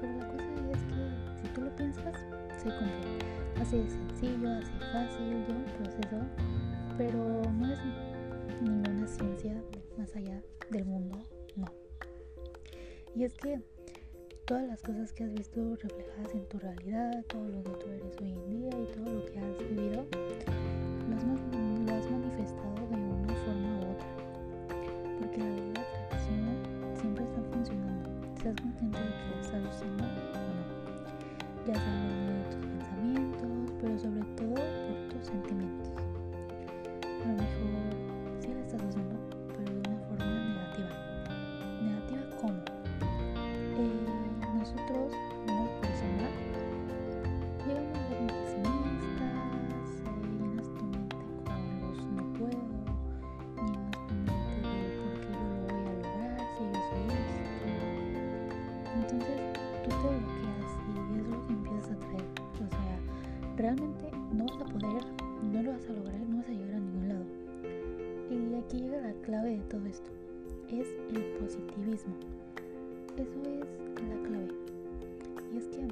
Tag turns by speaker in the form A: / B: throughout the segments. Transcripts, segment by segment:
A: Pero la cosa es que si tú lo piensas, se cumple. Así de sencillo, así fácil, de un proceso, pero no es ninguna ciencia más allá del mundo, no. Y es que todas las cosas que has visto reflejadas en tu realidad, todo lo que tú eres hoy en día y todo lo que has vivido, lo has, lo has manifestado de una forma u otra. Porque la ¿Estás consciente de que la estás usando o no? Ya realmente no vas a poder, no lo vas a lograr, no vas a llegar a ningún lado. Y aquí llega la clave de todo esto, es el positivismo. Eso es la clave. Y es que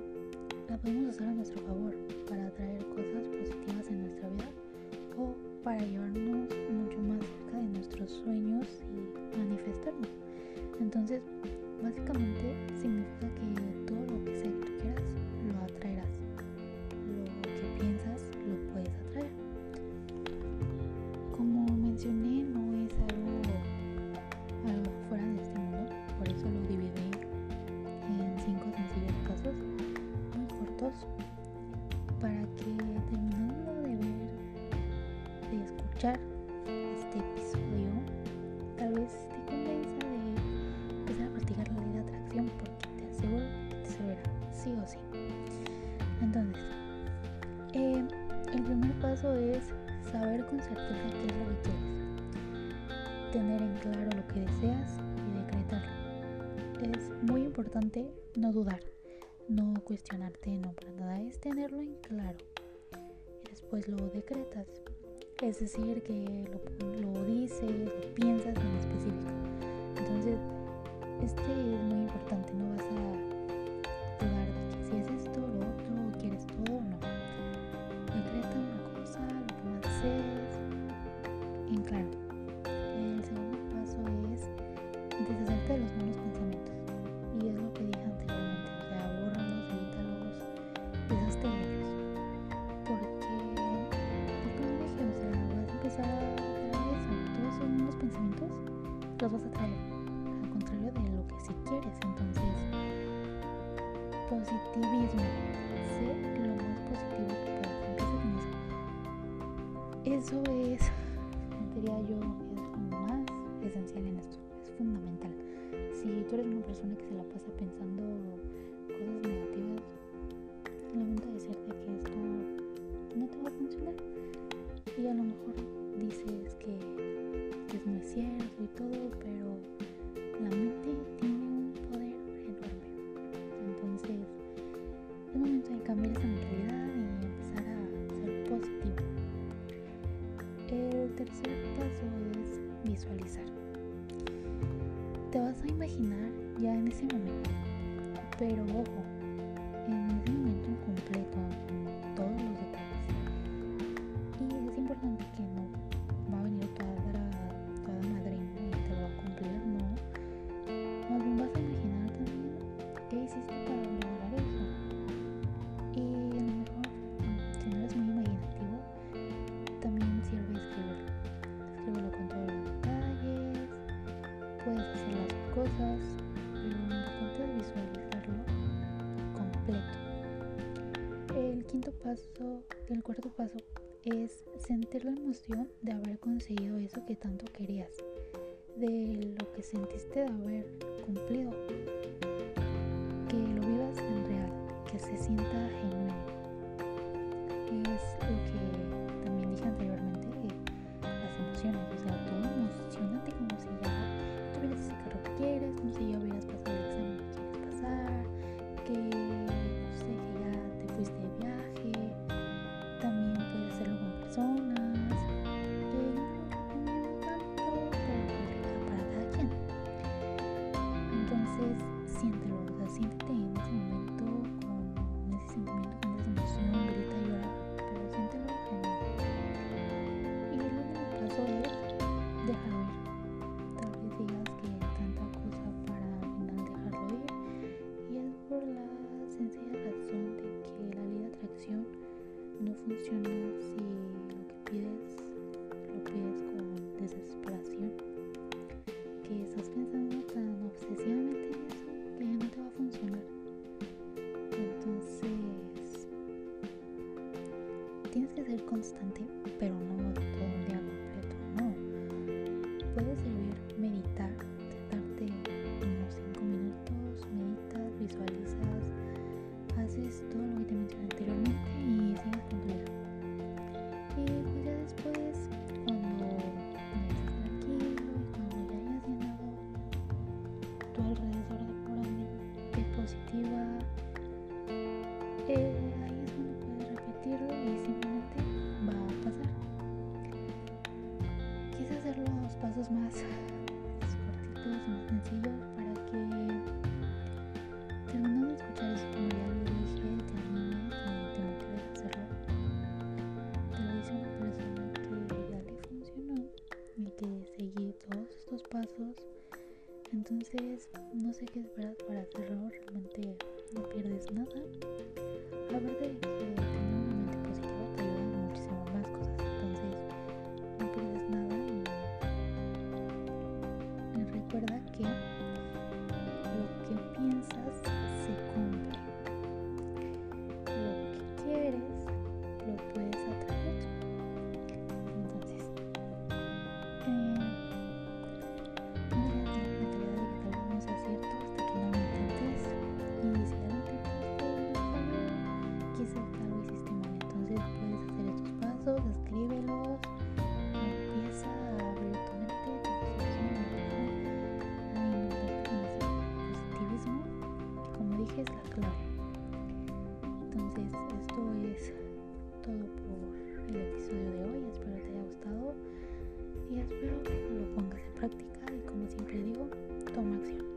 A: la podemos usar a nuestro favor para atraer cosas positivas en nuestra vida o para llevarnos terminando de ver, de escuchar este episodio, tal vez te convenza de empezar a practicar la ley de atracción porque te aseguro que te servirá, sí o sí. Entonces, eh, el primer paso es saber con certeza qué es lo que quieres, tener en claro lo que deseas y decretarlo. Es muy importante no dudar, no cuestionarte, no para nada, es tenerlo en claro. Después lo decretas, es decir, que lo, lo dices, lo piensas en específico. Entonces, este es muy importante, no vas a dudar de que si es esto, lo otro, quieres todo o no. Decreta una cosa, lo que más desees, en claro. Vas a traer, al contrario de lo que si quieres. Entonces, positivismo, sé lo más positivo que puedas, eso. Es, diría yo, es lo más esencial en esto, es fundamental. Si tú eres una persona que se la pasa pensando cosas negativas, lamento decirte que esto no te va a funcionar. Y a lo mejor dices Te vas a imaginar ya en ese momento, pero ojo, en ese momento en completo, todos los detalles. Y es importante que no va a venir toda, toda madrina y te lo va a cumplir, no. Vas a imaginar también qué hiciste para lograr eso. Y a lo mejor, mm, si no eres muy imaginativo, también sirve escribirlo. Escríbelo con todos los detalles, puedes paso, el cuarto paso es sentir la emoción de haber conseguido eso que tanto querías, de lo que sentiste de haber cumplido, que lo vivas en real, que se sienta genuino. no sé qué esperas para terror. Entonces, esto es todo por el episodio de hoy. Espero te haya gustado y espero que lo pongas en práctica. Y como siempre digo, toma acción.